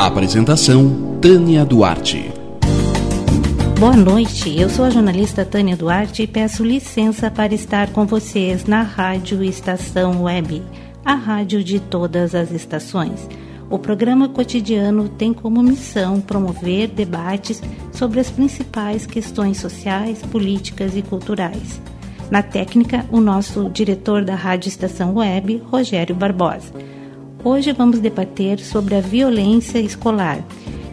Apresentação Tânia Duarte. Boa noite, eu sou a jornalista Tânia Duarte e peço licença para estar com vocês na Rádio Estação Web, a rádio de todas as estações. O programa cotidiano tem como missão promover debates sobre as principais questões sociais, políticas e culturais. Na técnica, o nosso diretor da Rádio Estação Web, Rogério Barbosa. Hoje vamos debater sobre a violência escolar,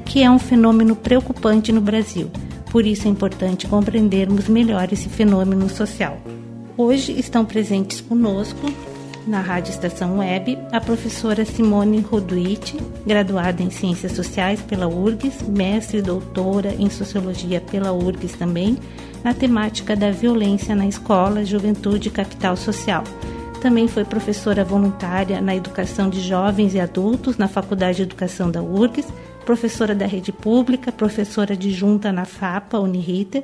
que é um fenômeno preocupante no Brasil. Por isso é importante compreendermos melhor esse fenômeno social. Hoje estão presentes conosco na Rádio Estação Web a professora Simone Roduit, graduada em Ciências Sociais pela URGS, mestre e doutora em Sociologia pela URGS também, na temática da violência na escola, juventude e capital social também foi professora voluntária na educação de jovens e adultos na Faculdade de Educação da URGS, professora da rede pública, professora adjunta na FAPA Uniriter,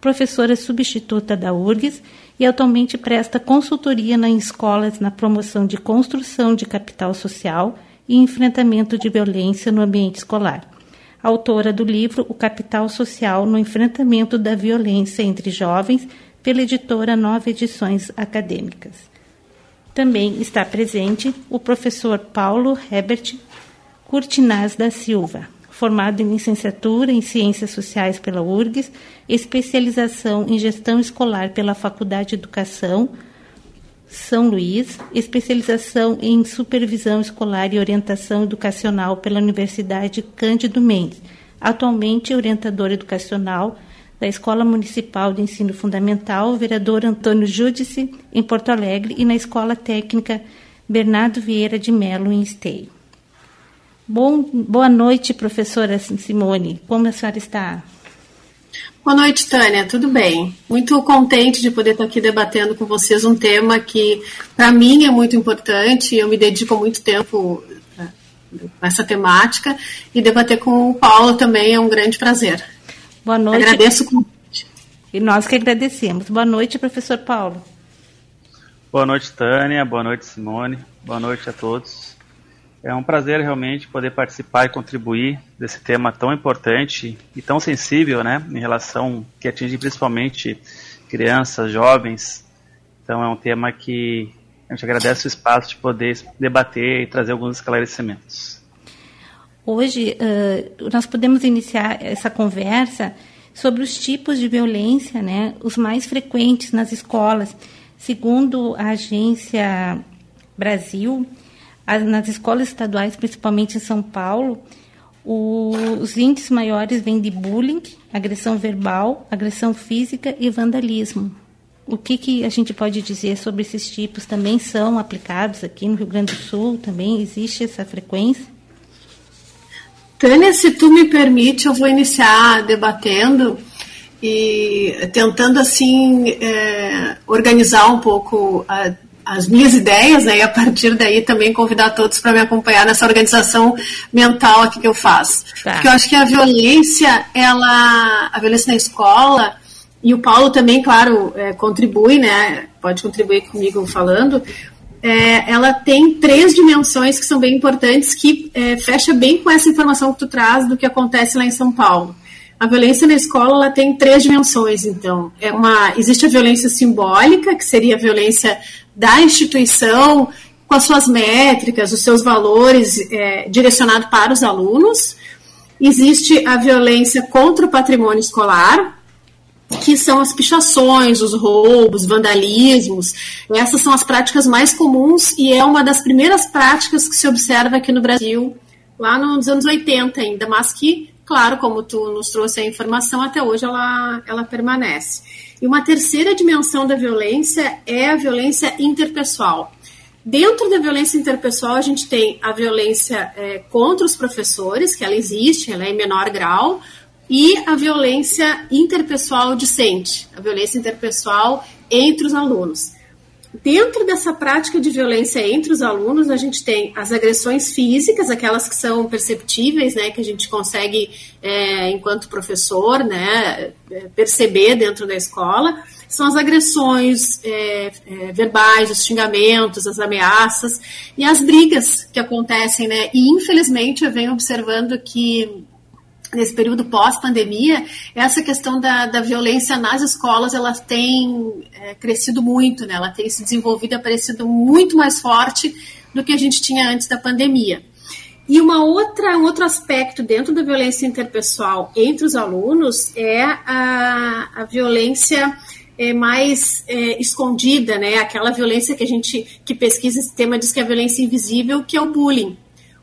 professora substituta da URGS e atualmente presta consultoria nas escolas na promoção de construção de capital social e enfrentamento de violência no ambiente escolar. Autora do livro O Capital Social no Enfrentamento da Violência entre Jovens, pela editora Nova Edições Acadêmicas. Também está presente o professor Paulo Herbert Curtinaz da Silva, formado em licenciatura em Ciências Sociais pela URGS, especialização em Gestão Escolar pela Faculdade de Educação São Luís, especialização em Supervisão Escolar e Orientação Educacional pela Universidade Cândido Mendes, atualmente orientador educacional da Escola Municipal de Ensino Fundamental, vereador Antônio Júdice, em Porto Alegre, e na Escola Técnica Bernardo Vieira de Melo, em Esteio. Bom, boa noite, professora Simone. Como a senhora está? Boa noite, Tânia. Tudo bem? Muito contente de poder estar aqui debatendo com vocês um tema que, para mim, é muito importante. Eu me dedico muito tempo a essa temática e debater com o Paulo também é um grande prazer. Boa noite. Agradeço o convite. E nós que agradecemos. Boa noite, professor Paulo. Boa noite, Tânia. Boa noite, Simone. Boa noite a todos. É um prazer realmente poder participar e contribuir desse tema tão importante e tão sensível, né, em relação que atinge principalmente crianças, jovens. Então é um tema que a gente agradece o espaço de poder debater e trazer alguns esclarecimentos. Hoje, uh, nós podemos iniciar essa conversa sobre os tipos de violência, né, os mais frequentes nas escolas. Segundo a agência Brasil, as, nas escolas estaduais, principalmente em São Paulo, o, os índices maiores vêm de bullying, agressão verbal, agressão física e vandalismo. O que, que a gente pode dizer sobre esses tipos? Também são aplicados aqui no Rio Grande do Sul? Também existe essa frequência? Tânia, se tu me permite, eu vou iniciar debatendo e tentando assim é, organizar um pouco a, as minhas ideias, né, e a partir daí também convidar todos para me acompanhar nessa organização mental aqui que eu faço. Tá. Porque eu acho que a violência, ela, a violência na escola, e o Paulo também, claro, é, contribui, né, pode contribuir comigo falando, é, ela tem três dimensões que são bem importantes, que é, fecha bem com essa informação que tu traz do que acontece lá em São Paulo. A violência na escola ela tem três dimensões, então. É uma, existe a violência simbólica, que seria a violência da instituição, com as suas métricas, os seus valores é, direcionado para os alunos. Existe a violência contra o patrimônio escolar, que são as pichações, os roubos, vandalismos. Essas são as práticas mais comuns e é uma das primeiras práticas que se observa aqui no Brasil, lá nos anos 80 ainda, mas que, claro, como tu nos trouxe a informação, até hoje ela, ela permanece. E uma terceira dimensão da violência é a violência interpessoal. Dentro da violência interpessoal, a gente tem a violência é, contra os professores, que ela existe, ela é em menor grau, e a violência interpessoal discente, a violência interpessoal entre os alunos. Dentro dessa prática de violência entre os alunos, a gente tem as agressões físicas, aquelas que são perceptíveis, né, que a gente consegue, é, enquanto professor, né, é, perceber dentro da escola. São as agressões é, é, verbais, os xingamentos, as ameaças e as brigas que acontecem, né? E infelizmente eu venho observando que nesse período pós-pandemia, essa questão da, da violência nas escolas, ela tem é, crescido muito, né? ela tem se desenvolvido, aparecido muito mais forte do que a gente tinha antes da pandemia. E uma outra, um outro aspecto dentro da violência interpessoal entre os alunos é a, a violência é, mais é, escondida, né? Aquela violência que a gente que pesquisa esse tema diz que é a violência invisível, que é o bullying.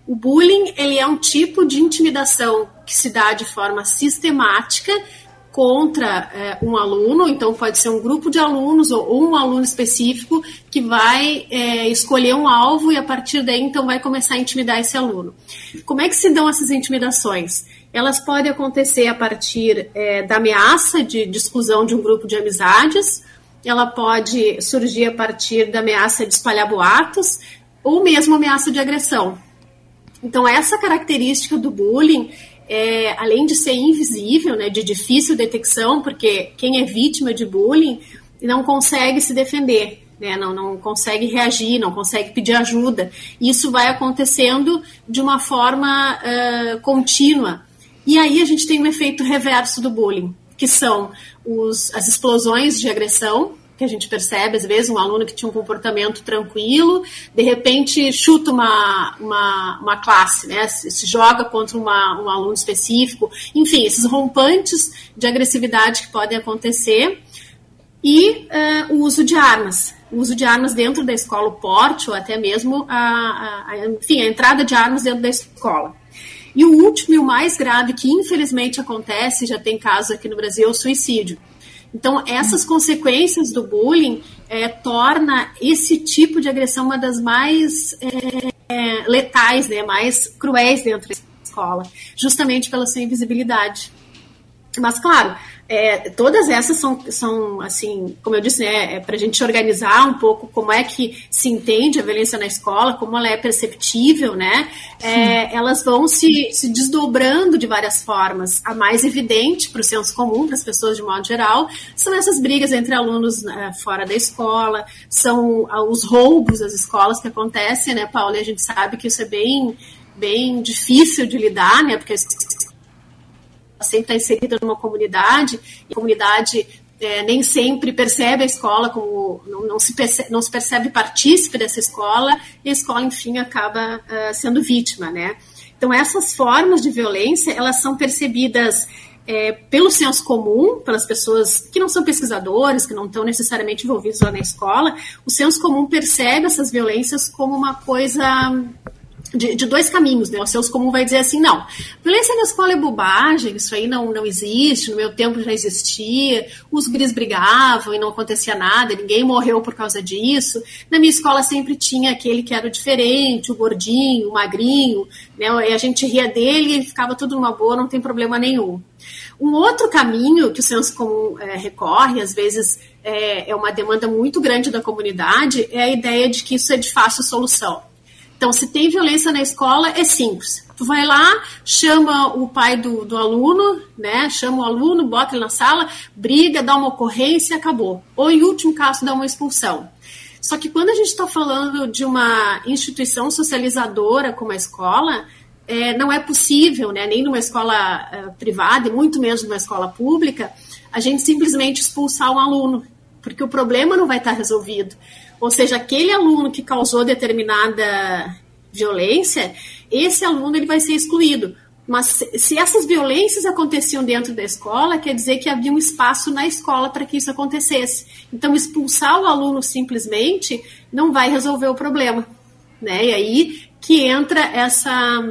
O bullying ele é um tipo de intimidação que se dá de forma sistemática contra é, um aluno, então pode ser um grupo de alunos ou, ou um aluno específico que vai é, escolher um alvo e a partir daí então vai começar a intimidar esse aluno. Como é que se dão essas intimidações? Elas podem acontecer a partir é, da ameaça de, de exclusão de um grupo de amizades, ela pode surgir a partir da ameaça de espalhar boatos ou mesmo ameaça de agressão. Então, essa característica do bullying, é, além de ser invisível, né, de difícil detecção, porque quem é vítima de bullying não consegue se defender, né, não, não consegue reagir, não consegue pedir ajuda. Isso vai acontecendo de uma forma uh, contínua. E aí a gente tem um efeito reverso do bullying, que são os, as explosões de agressão, que a gente percebe, às vezes, um aluno que tinha um comportamento tranquilo, de repente chuta uma, uma, uma classe, né? Se, se joga contra uma, um aluno específico. Enfim, esses rompantes de agressividade que podem acontecer. E uh, o uso de armas. O uso de armas dentro da escola, o porte, ou até mesmo a, a, enfim, a entrada de armas dentro da escola. E o último e o mais grave, que infelizmente acontece, já tem caso aqui no Brasil, é o suicídio. Então, essas consequências do bullying é, torna esse tipo de agressão uma das mais é, é, letais, né, mais cruéis dentro da escola, justamente pela sua invisibilidade. Mas, claro, é, todas essas são, são, assim, como eu disse, né, é para a gente organizar um pouco como é que se entende a violência na escola, como ela é perceptível, né? É, elas vão se, se desdobrando de várias formas. A mais evidente para o senso comum, para as pessoas de modo geral, são essas brigas entre alunos né, fora da escola, são ah, os roubos às escolas que acontecem, né, Paula? E a gente sabe que isso é bem, bem difícil de lidar, né? Porque sempre está inserida numa comunidade, e a comunidade é, nem sempre percebe a escola como não, não, se percebe, não se percebe partícipe dessa escola e a escola enfim acaba uh, sendo vítima, né? Então essas formas de violência elas são percebidas é, pelo senso comum, pelas pessoas que não são pesquisadores, que não estão necessariamente envolvidos lá na escola, o senso comum percebe essas violências como uma coisa de, de, dois caminhos, né? O seus comum vai dizer assim, não, violência na escola é bobagem, isso aí não, não existe, no meu tempo já existia, os gris brigavam e não acontecia nada, ninguém morreu por causa disso. Na minha escola sempre tinha aquele que era o diferente, o gordinho, o magrinho, né? E a gente ria dele e ficava tudo numa boa, não tem problema nenhum. Um outro caminho que o senso comum é, recorre, às vezes é, é uma demanda muito grande da comunidade, é a ideia de que isso é de fácil solução então, se tem violência na escola, é simples. Tu vai lá, chama o pai do, do aluno, né? Chama o aluno, bota ele na sala, briga, dá uma ocorrência e acabou. Ou, em último caso, dá uma expulsão. Só que quando a gente está falando de uma instituição socializadora como a escola, é, não é possível, né, nem numa escola é, privada e muito menos numa escola pública, a gente simplesmente expulsar um aluno, porque o problema não vai estar resolvido. Ou seja, aquele aluno que causou determinada violência, esse aluno ele vai ser excluído. Mas se essas violências aconteciam dentro da escola, quer dizer que havia um espaço na escola para que isso acontecesse. Então, expulsar o aluno simplesmente não vai resolver o problema. Né? E aí que entra essa,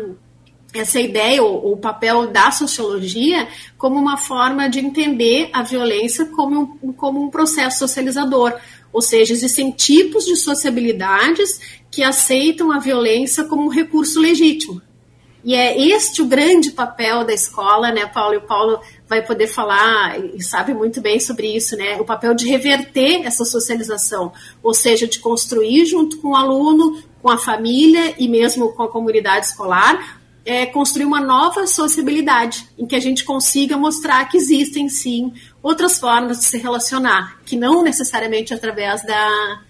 essa ideia, ou o papel da sociologia, como uma forma de entender a violência como um, como um processo socializador. Ou seja, existem tipos de sociabilidades que aceitam a violência como um recurso legítimo. E é este o grande papel da escola, né, Paulo? E o Paulo vai poder falar e sabe muito bem sobre isso, né? O papel de reverter essa socialização, ou seja, de construir junto com o aluno, com a família e mesmo com a comunidade escolar, é, construir uma nova sociabilidade, em que a gente consiga mostrar que existem sim outras formas de se relacionar, que não necessariamente através da,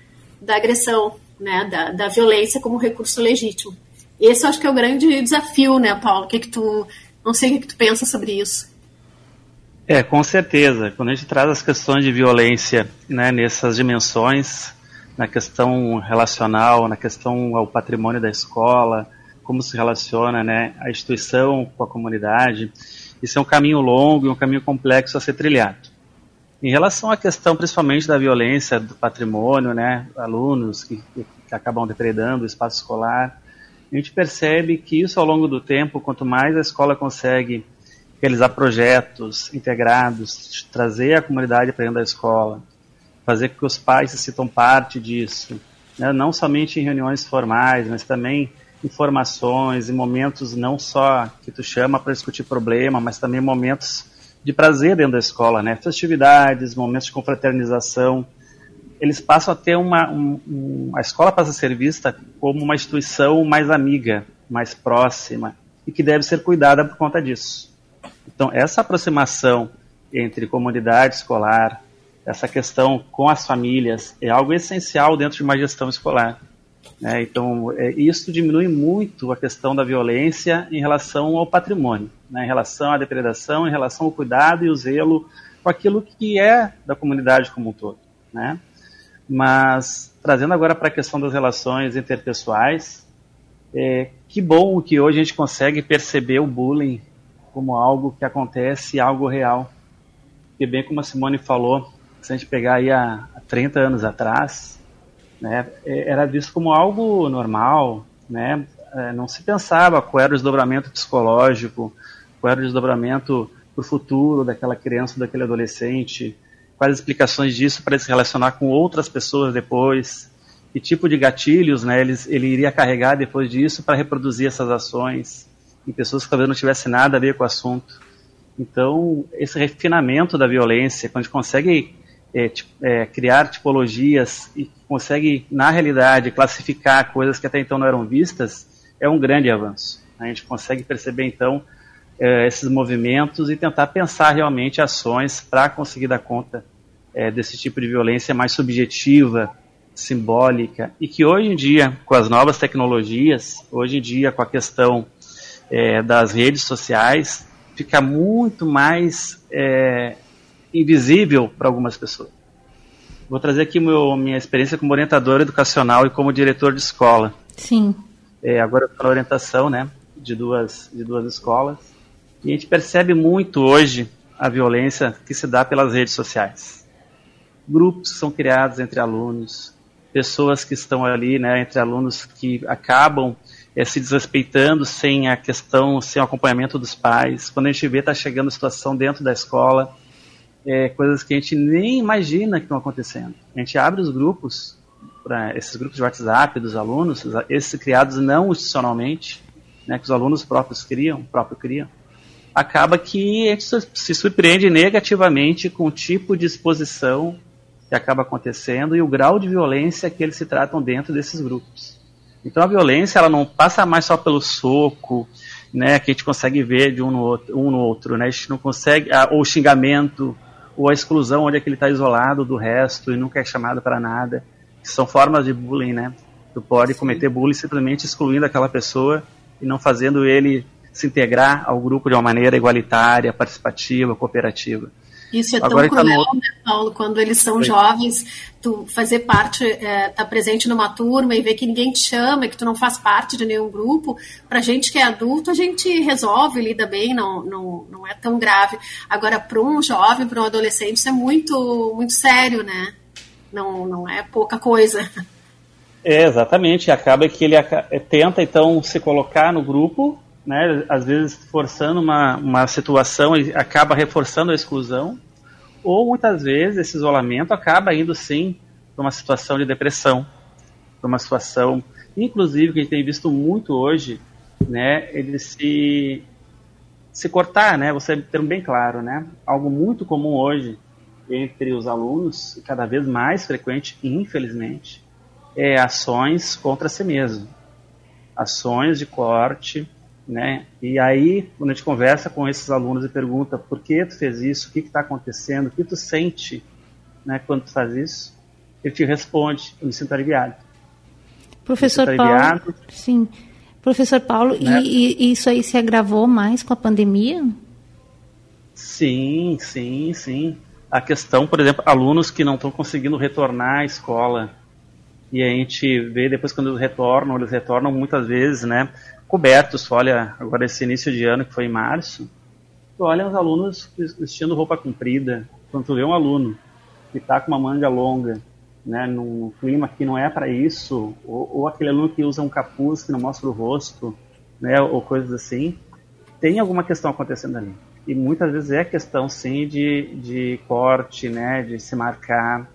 da agressão, né, da, da violência como recurso legítimo. Esse eu acho que é o grande desafio, né, Paulo? O que, que tu. Não sei o que tu pensa sobre isso. É, com certeza. Quando a gente traz as questões de violência né, nessas dimensões, na questão relacional, na questão ao patrimônio da escola, como se relaciona né, a instituição com a comunidade, isso é um caminho longo e um caminho complexo a ser trilhado. Em relação à questão principalmente da violência do patrimônio, né, alunos que, que acabam depredando o espaço escolar, a gente percebe que isso ao longo do tempo, quanto mais a escola consegue realizar projetos integrados, trazer a comunidade para dentro da escola, fazer com que os pais se sintam parte disso, né? não somente em reuniões formais, mas também informações e momentos não só que tu chama para discutir problema, mas também momentos de prazer dentro da escola, né? Festividades, momentos de confraternização eles passam a ter uma. Um, um, a escola passa a ser vista como uma instituição mais amiga, mais próxima, e que deve ser cuidada por conta disso. Então, essa aproximação entre comunidade escolar, essa questão com as famílias, é algo essencial dentro de uma gestão escolar. Né? Então, é, isso diminui muito a questão da violência em relação ao patrimônio, né? em relação à depredação, em relação ao cuidado e o zelo com aquilo que é da comunidade como um todo. Né? Mas trazendo agora para a questão das relações interpessoais, é, que bom que hoje a gente consegue perceber o bullying como algo que acontece, algo real. E bem como a Simone falou, se a gente pegar aí há 30 anos atrás, né, é, era visto como algo normal, né, é, não se pensava qual era o desdobramento psicológico, qual era o desdobramento para o futuro daquela criança, daquele adolescente, quais explicações disso para se relacionar com outras pessoas depois, que tipo de gatilhos né, ele, ele iria carregar depois disso para reproduzir essas ações em pessoas que talvez não tivessem nada a ver com o assunto. Então, esse refinamento da violência, quando a gente consegue é, é, criar tipologias e consegue, na realidade, classificar coisas que até então não eram vistas, é um grande avanço. A gente consegue perceber, então, é, esses movimentos e tentar pensar realmente ações para conseguir dar conta é, desse tipo de violência mais subjetiva, simbólica, e que hoje em dia, com as novas tecnologias, hoje em dia, com a questão é, das redes sociais, fica muito mais é, invisível para algumas pessoas. Vou trazer aqui meu, minha experiência como orientador educacional e como diretor de escola. Sim. É, agora na orientação né, de, duas, de duas escolas. E a gente percebe muito hoje a violência que se dá pelas redes sociais grupos são criados entre alunos, pessoas que estão ali, né, entre alunos que acabam é, se desrespeitando sem a questão, sem o acompanhamento dos pais. Quando a gente vê, está chegando situação dentro da escola, é, coisas que a gente nem imagina que estão acontecendo. A gente abre os grupos, para esses grupos de WhatsApp dos alunos, esses criados não institucionalmente, né, que os alunos próprios criam, próprio criam, acaba que a gente se surpreende negativamente com o tipo de exposição que acaba acontecendo e o grau de violência que eles se tratam dentro desses grupos. Então a violência ela não passa mais só pelo soco, né, que a gente consegue ver de um no outro, um no outro né, a gente não consegue, ah, ou xingamento, ou a exclusão onde é que ele está isolado do resto e nunca é chamado para nada, que são formas de bullying, né? Tu pode Sim. cometer bullying simplesmente excluindo aquela pessoa e não fazendo ele se integrar ao grupo de uma maneira igualitária, participativa, cooperativa. Isso é Agora tão cruel, tá no... né, Paulo? Quando eles são Sim. jovens, tu fazer parte, é, tá presente numa turma e ver que ninguém te chama, que tu não faz parte de nenhum grupo. Pra gente que é adulto, a gente resolve, lida bem, não, não, não é tão grave. Agora, para um jovem, para um adolescente, isso é muito, muito sério, né? Não, não é pouca coisa. É, exatamente. Acaba que ele tenta, então, se colocar no grupo né, às vezes forçando uma, uma situação e acaba reforçando a exclusão, ou muitas vezes esse isolamento acaba indo sim para uma situação de depressão, para uma situação inclusive que a gente tem visto muito hoje, né, ele se se cortar, né, você ter bem claro, né, algo muito comum hoje entre os alunos, cada vez mais frequente, infelizmente, é ações contra si mesmo, ações de corte, né? E aí, quando a gente conversa com esses alunos e pergunta por que tu fez isso, o que está acontecendo, o que tu sente, né, quando tu faz isso, ele te responde, eu me sinto aliviado. Professor sinto Paulo, aliviado, sim. Professor Paulo, né? e, e isso aí se agravou mais com a pandemia? Sim, sim, sim. A questão, por exemplo, alunos que não estão conseguindo retornar à escola, e a gente vê depois quando eles retornam, eles retornam muitas vezes, né, cobertos. Olha, agora esse início de ano que foi em março, tu olha os alunos vestindo roupa comprida. Quando tu vê um aluno que está com uma manga longa, né, num clima que não é para isso, ou, ou, aquele aluno que usa um capuz que não mostra o rosto, né, ou coisas assim, tem alguma questão acontecendo ali. E muitas vezes é questão, sim, de, de corte, né, de se marcar,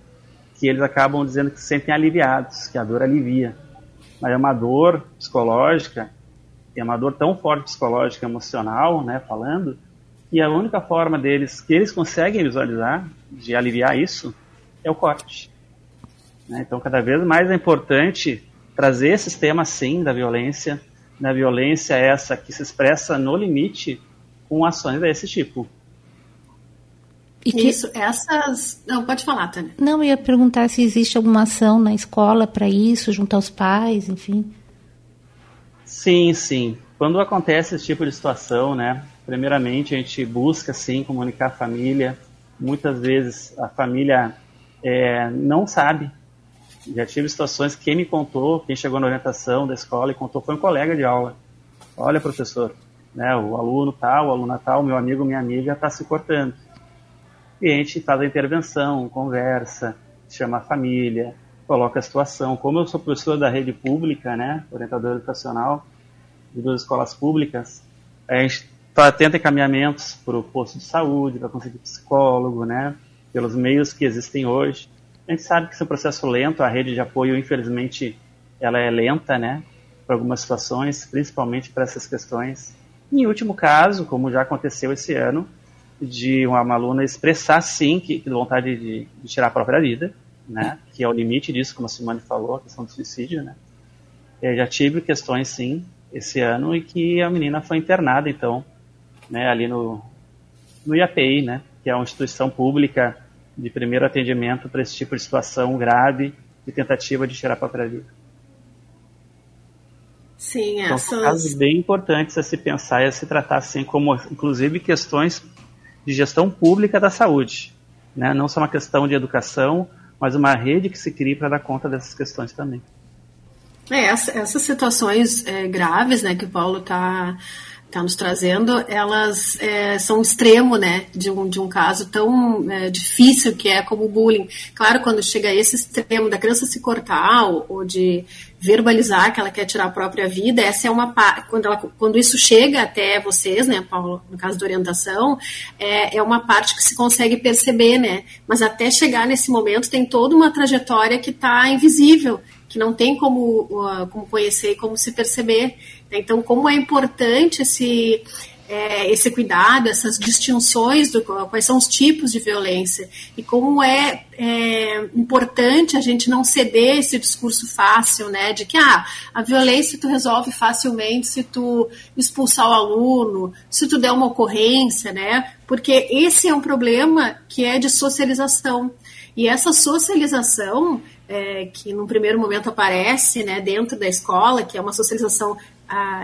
que eles acabam dizendo que se sentem aliviados, que a dor alivia. Mas é uma dor psicológica é uma dor tão forte psicológica, emocional, né, falando, e a única forma deles, que eles conseguem visualizar, de aliviar isso, é o corte. Né? Então, cada vez mais é importante trazer esses temas, sim, da violência, da violência essa que se expressa no limite com ações desse tipo. E que... Isso, essas. Não, pode falar, Tânia. Não, eu ia perguntar se existe alguma ação na escola para isso, junto aos pais, enfim. Sim, sim. Quando acontece esse tipo de situação, né? Primeiramente, a gente busca, sim, comunicar a família. Muitas vezes a família é, não sabe. Já tive situações que quem me contou, quem chegou na orientação da escola e contou foi um colega de aula. Olha, professor, né, o aluno tal, o aluno tal, meu amigo, minha amiga está se cortando. E a gente faz a intervenção, conversa, chama a família, coloca a situação. Como eu sou professor da rede pública, né, orientador educacional de duas escolas públicas, a gente tá, tenta encaminhamentos para o posto de saúde, para conseguir psicólogo, né, pelos meios que existem hoje. A gente sabe que esse é um processo lento, a rede de apoio, infelizmente, ela é lenta, né, para algumas situações, principalmente para essas questões. Em último caso, como já aconteceu esse ano, de uma aluna expressar sim que, que vontade de, de tirar a própria vida, né? Que é o limite disso, como a Simone falou, a questão do suicídio, né? Eu já tive questões, sim, esse ano e que a menina foi internada, então, né? Ali no, no IAPI, né? Que é uma instituição pública de primeiro atendimento para esse tipo de situação grave e tentativa de tirar a própria vida. Sim, essas... São casos bem importantes a se pensar e a se tratar assim como, inclusive, questões de gestão pública da saúde. Né? Não só uma questão de educação, mas uma rede que se crie para dar conta dessas questões também. É, essa, essas situações é, graves né, que o Paulo está tá nos trazendo, elas é, são um extremo né, de, um, de um caso tão é, difícil que é como o bullying. Claro, quando chega a esse extremo da criança se cortar ou, ou de verbalizar que ela quer tirar a própria vida, essa é uma quando ela quando isso chega até vocês, né, Paulo, no caso da orientação, é, é uma parte que se consegue perceber, né? Mas até chegar nesse momento tem toda uma trajetória que está invisível, que não tem como, uh, como conhecer e como se perceber. Então, como é importante esse é, esse cuidado, essas distinções do quais são os tipos de violência e como é, é, importante a gente não ceder esse discurso fácil, né, de que ah, a violência tu resolve facilmente se tu expulsar o aluno, se tu der uma ocorrência, né, porque esse é um problema que é de socialização. E essa socialização é, que no primeiro momento aparece né, dentro da escola, que é uma socialização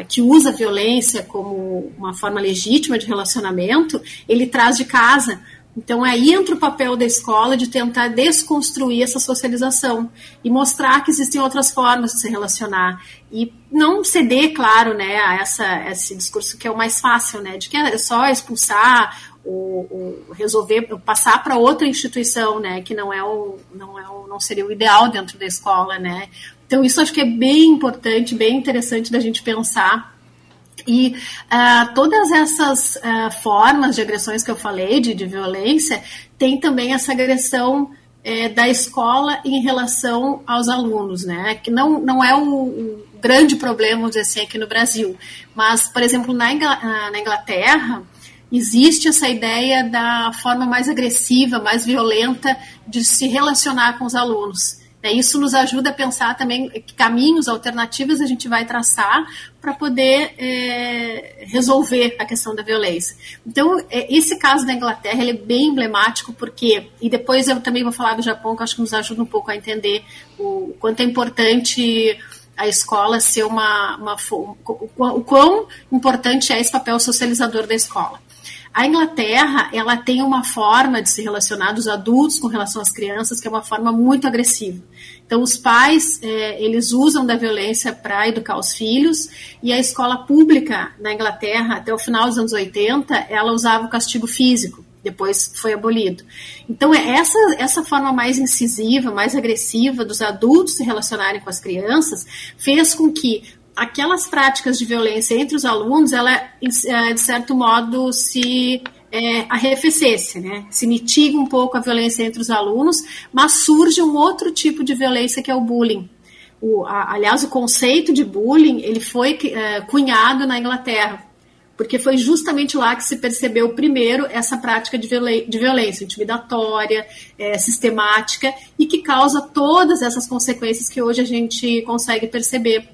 que usa a violência como uma forma legítima de relacionamento, ele traz de casa. Então aí entra o papel da escola de tentar desconstruir essa socialização e mostrar que existem outras formas de se relacionar e não ceder, claro, né, a essa, esse discurso que é o mais fácil, né, de que é só expulsar ou, ou resolver passar para outra instituição, né, que não é o não é o, não seria o ideal dentro da escola, né. Então isso acho que é bem importante, bem interessante da gente pensar e uh, todas essas uh, formas de agressões que eu falei, de, de violência, tem também essa agressão é, da escola em relação aos alunos, né? Que não, não é o, o grande problema, vamos dizer assim, aqui no Brasil. Mas, por exemplo, na Inglaterra, existe essa ideia da forma mais agressiva, mais violenta de se relacionar com os alunos. É, isso nos ajuda a pensar também que caminhos alternativos a gente vai traçar para poder é, resolver a questão da violência. Então, é, esse caso da Inglaterra ele é bem emblemático, porque, e depois eu também vou falar do Japão, que acho que nos ajuda um pouco a entender o quanto é importante a escola ser uma, uma o quão importante é esse papel socializador da escola. A Inglaterra, ela tem uma forma de se relacionar dos adultos com relação às crianças que é uma forma muito agressiva. Então, os pais, é, eles usam da violência para educar os filhos e a escola pública na Inglaterra, até o final dos anos 80, ela usava o castigo físico depois foi abolido. Então, é essa, essa forma mais incisiva, mais agressiva dos adultos se relacionarem com as crianças fez com que aquelas práticas de violência entre os alunos, ela, é, de certo modo, se é, arrefecesse, né? se mitiga um pouco a violência entre os alunos, mas surge um outro tipo de violência que é o bullying. O, a, aliás, o conceito de bullying ele foi é, cunhado na Inglaterra, porque foi justamente lá que se percebeu primeiro essa prática de, de violência intimidatória, é, sistemática, e que causa todas essas consequências que hoje a gente consegue perceber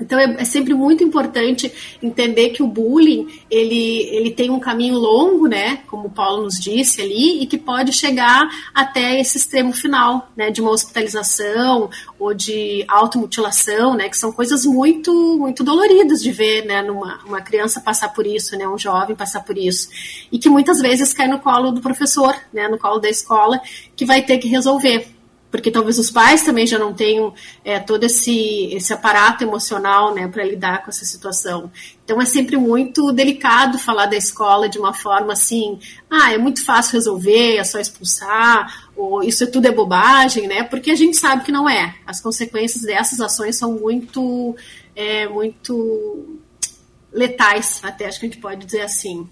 então é, é, sempre muito importante entender que o bullying ele, ele tem um caminho longo, né, como o Paulo nos disse ali, e que pode chegar até esse extremo final, né, de uma hospitalização ou de automutilação, né, que são coisas muito muito doloridas de ver, né, numa uma criança passar por isso, né, um jovem passar por isso, e que muitas vezes cai no colo do professor, né, no colo da escola, que vai ter que resolver porque talvez os pais também já não tenham é, todo esse, esse aparato emocional né, para lidar com essa situação. Então é sempre muito delicado falar da escola de uma forma assim, ah, é muito fácil resolver, é só expulsar, ou isso tudo é bobagem, né? Porque a gente sabe que não é. As consequências dessas ações são muito, é, muito letais, até acho que a gente pode dizer assim.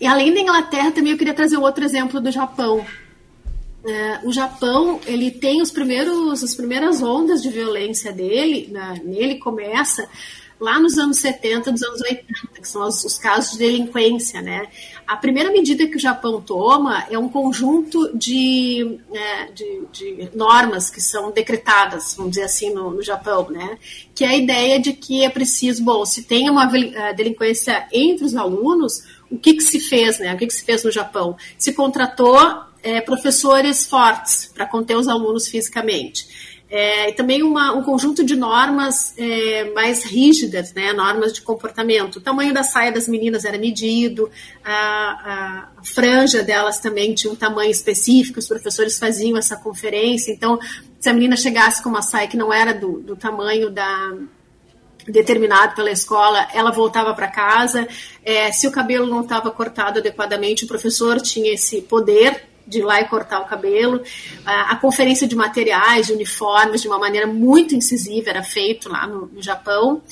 E além da Inglaterra, também eu queria trazer outro exemplo do Japão, é, o Japão ele tem os primeiros as primeiras ondas de violência dele né, nele começa lá nos anos 70 dos anos 80 que são os, os, casos de delinquência né. A primeira medida que o Japão toma é um conjunto de, né, de, de normas que são decretadas vamos dizer assim no, no, Japão né que é a ideia de que é preciso bom se tem uma eh, delinquência entre os alunos o que que se fez né o que que se fez no Japão? Se contratou é, professores fortes para conter os alunos fisicamente. É, e também uma, um conjunto de normas é, mais rígidas, né, normas de comportamento. O tamanho da saia das meninas era medido, a, a, franja delas também tinha um tamanho específico, os professores faziam essa conferência. Então, se a menina chegasse com uma saia que não era do, do tamanho da, determinado pela escola, ela voltava para casa. É, se o cabelo não estava cortado adequadamente, o professor tinha esse poder de ir lá e cortar o cabelo. A, conferência de materiais, de uniformes, de uma maneira muito incisiva, era feito lá no, no Japão.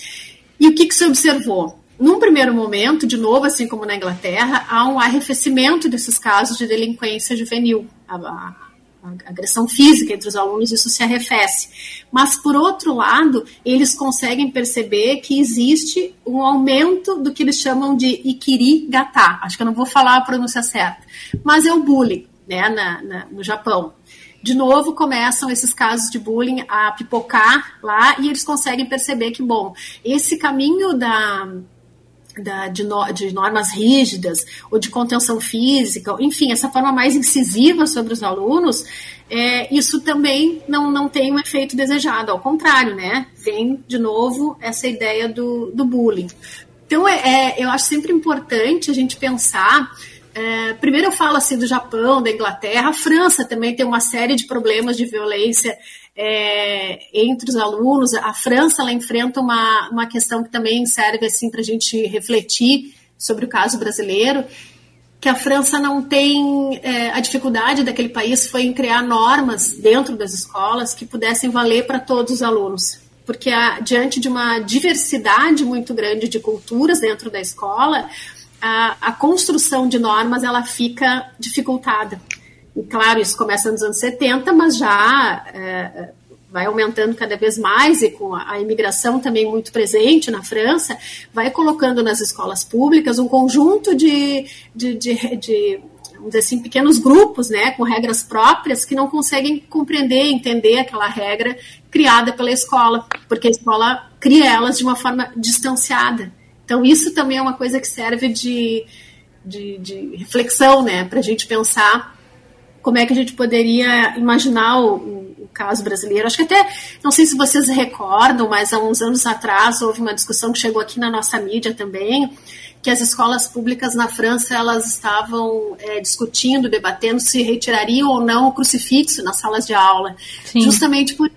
E o que, que se observou? Num primeiro momento, de novo, assim como na Inglaterra, há um arrefecimento desses casos de delinquência juvenil. A, a, a agressão física entre os alunos, isso se arrefece. Mas, por outro lado, eles conseguem perceber que existe um aumento do que eles chamam de ikiri-gata. Acho que eu não vou falar a pronúncia certa, mas é o bullying né, na, na, no Japão. De novo, começam esses casos de bullying a pipocar lá e eles conseguem perceber que, bom, esse caminho da, da, de, no, de, normas rígidas ou de contenção física, enfim, essa forma mais incisiva sobre os alunos, é, isso também não, não tem um efeito desejado, ao contrário, né? Vem de novo essa ideia do, do bullying. Então, é, é, eu acho sempre importante a gente pensar é, primeiro eu falo assim do Japão, da Inglaterra, a França também tem uma série de problemas de violência é, entre os alunos. A França ela enfrenta uma, uma questão que também serve assim para a gente refletir sobre o caso brasileiro, que a França não tem é, a dificuldade daquele país foi em criar normas dentro das escolas que pudessem valer para todos os alunos porque a, diante de uma diversidade muito grande de culturas dentro da escola, a, a construção de normas ela fica dificultada. claro, isso começa nos anos 70, mas já é, vai aumentando cada vez mais e com a, a imigração também muito presente na França, vai colocando nas escolas públicas um conjunto de, de, de, de vamos dizer assim, pequenos grupos, né, com regras próprias que não conseguem compreender, entender aquela regra criada pela escola, porque a escola cria elas de uma forma distanciada. Então, isso também é uma coisa que serve de, de, de reflexão, né, para a gente pensar como é que a gente poderia imaginar o, o, caso brasileiro. Acho que até, não sei se vocês recordam, mas há uns anos atrás houve uma discussão que chegou aqui na nossa mídia também, que as escolas públicas na França elas estavam é, discutindo, debatendo se retirariam ou não o crucifixo nas salas de aula, Sim. justamente por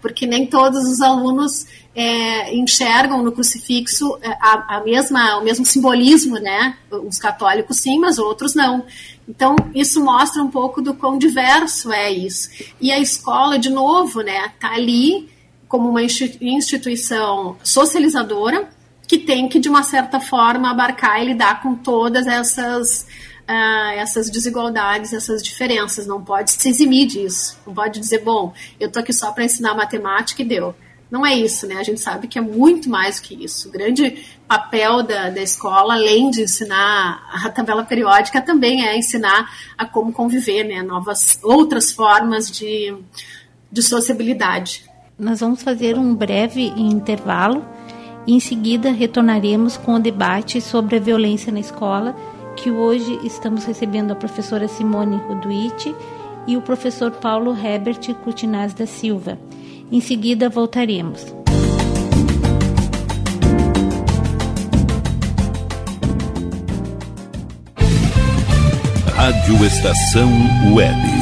porque nem todos os alunos é, enxergam no crucifixo é, a, a, mesma, o mesmo simbolismo, né? Os católicos sim, mas outros não. Então, isso mostra um pouco do quão diverso é isso. E a escola, de novo, né, está ali como uma instituição socializadora que tem que, de uma certa forma, abarcar e lidar com todas essas, uh, essas desigualdades, essas diferenças. Não pode se eximir disso. Não pode dizer, bom, eu estou aqui só para ensinar matemática e deu. Não é isso, né? A gente sabe que é muito mais que isso. O grande papel da, da escola, além de ensinar a tabela periódica, também é ensinar a como conviver, né? Novas, outras formas de, de sociabilidade. Nós vamos fazer um breve intervalo e em seguida retornaremos com o debate sobre a violência na escola, que hoje estamos recebendo a professora Simone Roduiti e o professor Paulo Herbert Cutinaz da Silva. Em seguida, voltaremos. Rádio Estação Web.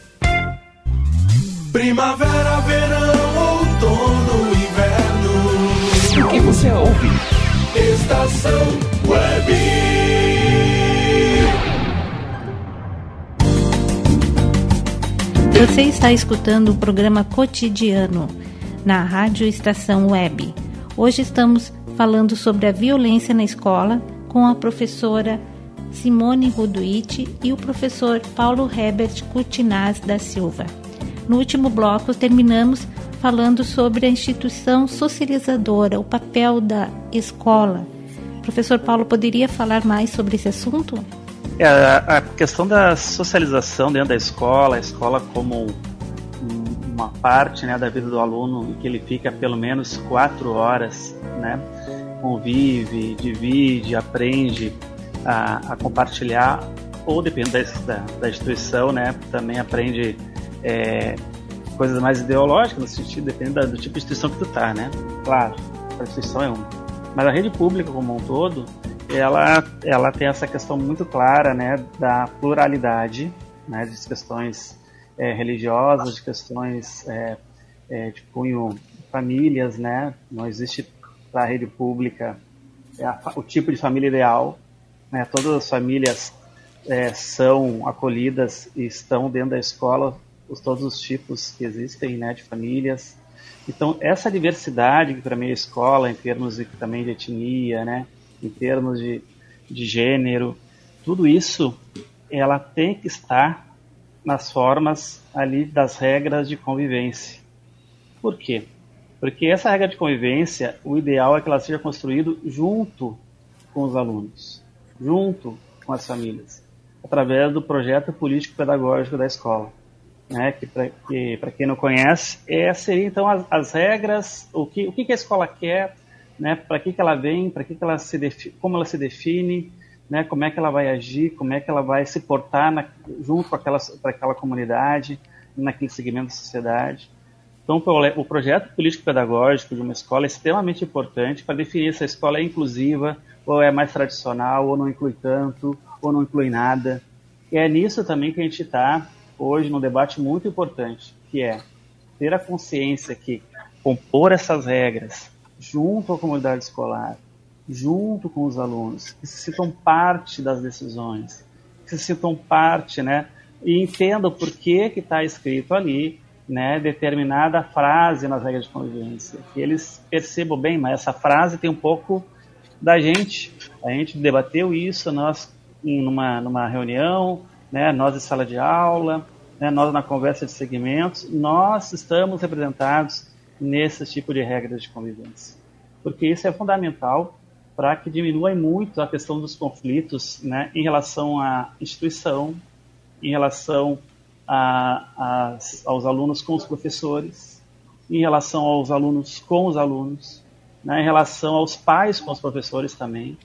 Primavera, verão, outono, inverno. O que você ouve? Estação Web. Você está escutando o programa cotidiano na Rádio Estação Web. Hoje estamos falando sobre a violência na escola com a professora Simone Roduiti e o professor Paulo Herbert Cutinaz da Silva. No último bloco, terminamos falando sobre a instituição socializadora, o papel da escola. Professor Paulo, poderia falar mais sobre esse assunto? É, a, questão da socialização dentro da escola, a escola como uma parte né, da vida do aluno que ele fica pelo menos quatro horas, né, convive, divide, aprende a, a compartilhar, ou depende da, da, instituição, né, também aprende é, coisas mais ideológicas, no sentido, depende do tipo de instituição que tu tá, né? Claro, a instituição é uma. Mas a rede pública como um todo, ela, ela tem essa questão muito clara, né, da pluralidade, né, de questões é, religiosas, de questões é, é, de cunho famílias, né? Não existe para a rede pública é a, o tipo de família ideal, né? Todas as famílias é, são acolhidas e estão dentro da escola os, todos os tipos que existem né, de famílias. Então, essa diversidade que para mim é escola, em termos de, também de etnia, né, em termos de, de gênero, tudo isso ela tem que estar nas formas ali das regras de convivência. Por quê? Porque essa regra de convivência, o ideal é que ela seja construída junto com os alunos, junto com as famílias, através do projeto político-pedagógico da escola né, que para que, quem não conhece, é, seria então as, as, regras, o que, o que a escola quer, né, para que, que ela vem, para que, que ela se como ela se define, né, como é que ela vai agir, como é que ela vai se portar na, junto com aquela, aquela comunidade, naquele segmento da sociedade. Então, o projeto político-pedagógico de uma escola é extremamente importante para definir se a escola é inclusiva, ou é mais tradicional, ou não inclui tanto, ou não inclui nada. E é nisso também que a gente está hoje num debate muito importante, que é ter a consciência que compor essas regras junto à comunidade escolar, junto com os alunos, que se sintam parte das decisões, que se sintam parte, né, e entendam por que que está escrito ali, né, determinada frase nas regras de convivência, que eles percebam bem, mas essa frase tem um pouco da gente, a gente debateu isso nós em numa numa reunião, né, nós em sala de aula, né, nós na conversa de segmentos, nós estamos representados nesse tipo de regras de convivência. Porque isso é fundamental para que diminua muito a questão dos conflitos né, em relação à instituição, em relação a, a, aos alunos com os professores, em relação aos alunos com os alunos, né, em relação aos pais com os professores também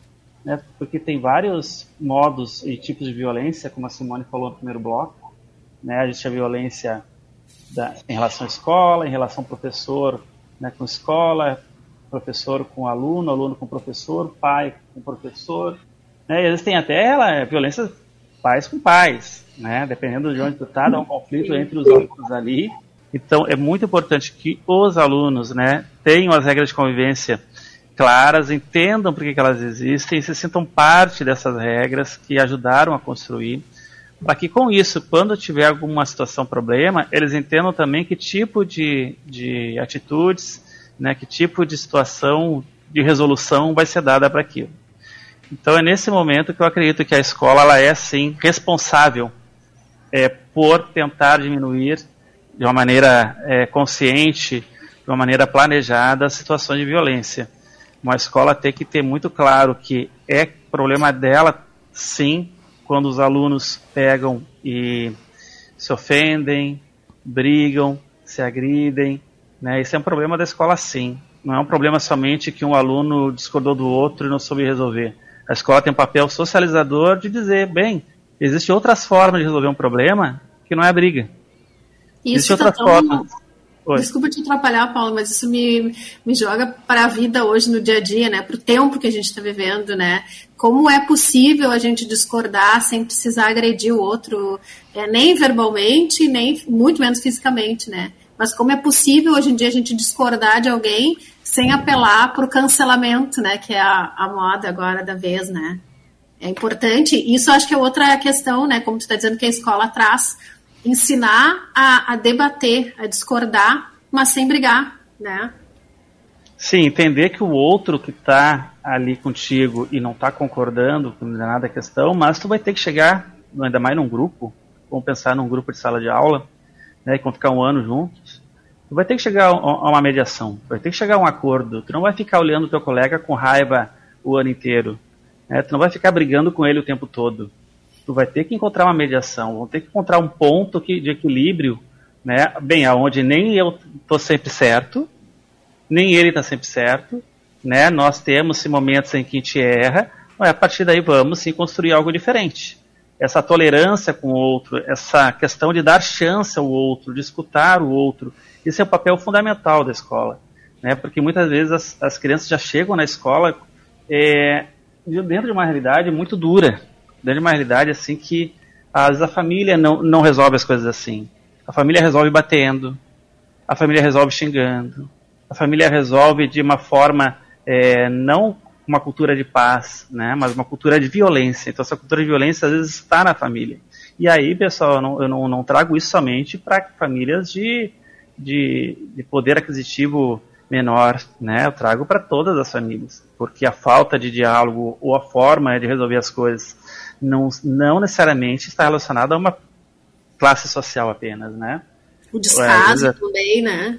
né, porque tem vários modos e tipos de violência, como a Simone falou no primeiro bloco. Né, a gente a violência da, em relação à escola, em relação ao professor né, com escola, professor com aluno, aluno com professor, pai com professor. Né, e existem até ela, violência pais com pais, né, dependendo de onde tu está, dá um conflito entre os alunos ali. Então é muito importante que os alunos né, tenham as regras de convivência claras, entendam por que, que elas existem e se sintam parte dessas regras que ajudaram a construir, para que com isso, quando tiver alguma situação, problema, eles entendam também que tipo de, de atitudes, né, que tipo de situação de resolução vai ser dada para aquilo. Então é nesse momento que eu acredito que a escola ela é sim responsável é, por tentar diminuir de uma maneira é, consciente, de uma maneira planejada, as situações de violência. Uma escola tem que ter muito claro que é problema dela, sim, quando os alunos pegam e se ofendem, brigam, se agridem. Né? Esse é um problema da escola, sim. Não é um problema somente que um aluno discordou do outro e não soube resolver. A escola tem um papel socializador de dizer, bem, existem outras formas de resolver um problema que não é a briga. Isso Existem tá outras tão... formas. Oi. Desculpa te atrapalhar, Paulo, mas isso me, me joga para a vida hoje no dia a dia, né? Para o tempo que a gente está vivendo, né? Como é possível a gente discordar sem precisar agredir o outro, é, nem verbalmente, nem muito menos fisicamente, né? Mas como é possível hoje em dia a gente discordar de alguém sem apelar para o cancelamento, né? Que é a, a moda agora da vez, né? É importante. Isso acho que é outra questão, né? Como tu está dizendo que a escola traz ensinar a, a debater, a discordar, mas sem brigar, né? Sim, entender que o outro que está ali contigo e não está concordando com nada a questão, mas tu vai ter que chegar, ainda mais num grupo, vamos pensar num grupo de sala de aula, né, que vão ficar um ano juntos, tu vai ter que chegar a uma mediação, vai ter que chegar a um acordo, tu não vai ficar olhando o teu colega com raiva o ano inteiro, né, tu não vai ficar brigando com ele o tempo todo, tu vai ter que encontrar uma mediação, vão ter que encontrar um ponto que, de equilíbrio, né? Bem, aonde nem eu tô sempre certo, nem ele está sempre certo, né? Nós temos momentos em que a gente erra, mas a partir daí vamos sim construir algo diferente. Essa tolerância com o outro, essa questão de dar chance ao outro, de escutar o outro, esse é o papel fundamental da escola, né? Porque muitas vezes as, as crianças já chegam na escola é, dentro de uma realidade muito dura, dentro de uma realidade assim que às vezes a família não, não resolve as coisas assim. A família resolve batendo, a família resolve xingando, a família resolve de uma forma é, não uma cultura de paz, né, mas uma cultura de violência. Então essa cultura de violência às vezes está na família. E aí, pessoal, eu não, eu não, não trago isso somente para famílias de, de, de poder aquisitivo menor, né? Eu trago para todas as famílias, porque a falta de diálogo ou a forma de resolver as coisas não, não necessariamente está relacionado a uma classe social apenas, né? O descaso é, também, né?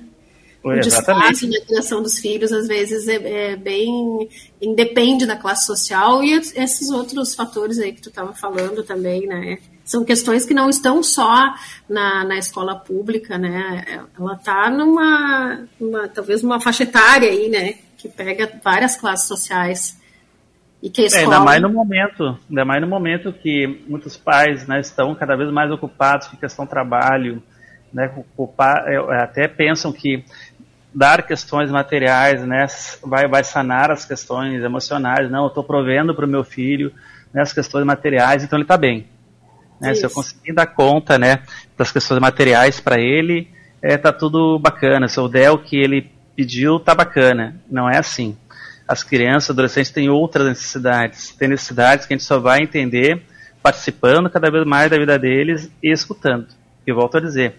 O descaso na criação dos filhos, às vezes, é, é, bem. independe da classe social e esses outros fatores aí que tu estava falando também, né? São questões que não estão só na, na escola pública, né? Ela está numa, numa. talvez uma faixa etária aí, né? Que pega várias classes sociais. E que a escola... É, ainda mais no momento, ainda mais no momento que muitos pais né, estão cada vez mais ocupados com questão trabalho, né, ocupar, é, é, até pensam que dar questões materiais né, vai, vai sanar as questões emocionais. Não, eu estou provendo para o meu filho né, as questões materiais, então ele está bem. Né, se eu conseguir dar conta né, das questões materiais para ele, é, tá tudo bacana. Se eu der o que ele pediu, tá bacana. Não é assim as crianças, adolescentes têm outras necessidades. Tem necessidades que a gente só vai entender participando cada vez mais da vida deles e escutando. E volto a dizer,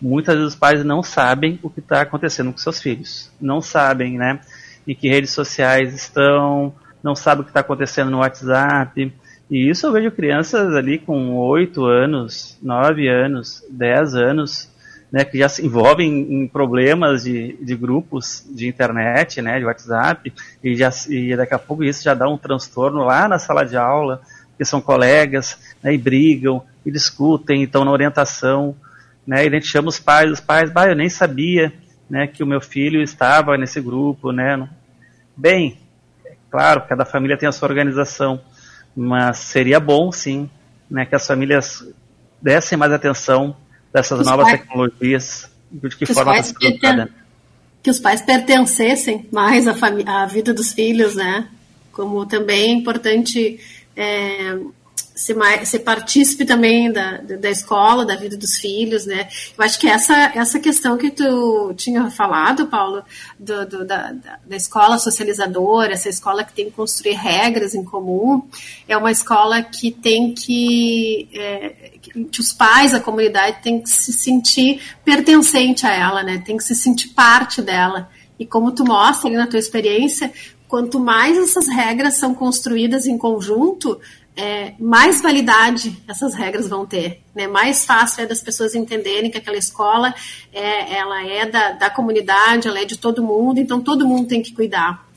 muitas vezes os pais não sabem o que está acontecendo com seus filhos. Não sabem, né? Em que redes sociais estão, não sabem o que está acontecendo no WhatsApp. E isso eu vejo crianças ali com 8 anos, 9 anos, 10 anos, né, que já se envolvem em problemas de, de grupos de internet, né, de WhatsApp, e, já, e daqui a pouco isso já dá um transtorno lá na sala de aula, que são colegas, né, e brigam, e discutem, estão na orientação, né, e a gente chama os pais, os pais, bah, eu nem sabia, né, que o meu filho estava nesse grupo, né, bem, é claro, cada família tem a sua organização, mas seria bom, sim, né, que as famílias dessem mais atenção dessas novas pais, tecnologias, de que, que forma está perten- Que os pais pertencessem mais à, à vida dos filhos, né? Como também é importante é, ser, mais, ser partícipe também da, da escola, da vida dos filhos, né? Eu acho que essa, essa questão que tu tinha falado, Paulo, do, do, da, da escola socializadora, essa escola que tem que construir regras em comum, é uma escola que tem que, é, que os pais, a comunidade, tem que se sentir pertencente a ela, né? Tem que se sentir parte dela E como tu mostra ali na tua experiência, quanto mais essas regras são construídas em conjunto, é, mais validade essas regras vão ter, né? Mais fácil é das pessoas entenderem que aquela escola é, ela é da, da comunidade, ela é de todo mundo, então todo mundo tem que cuidar.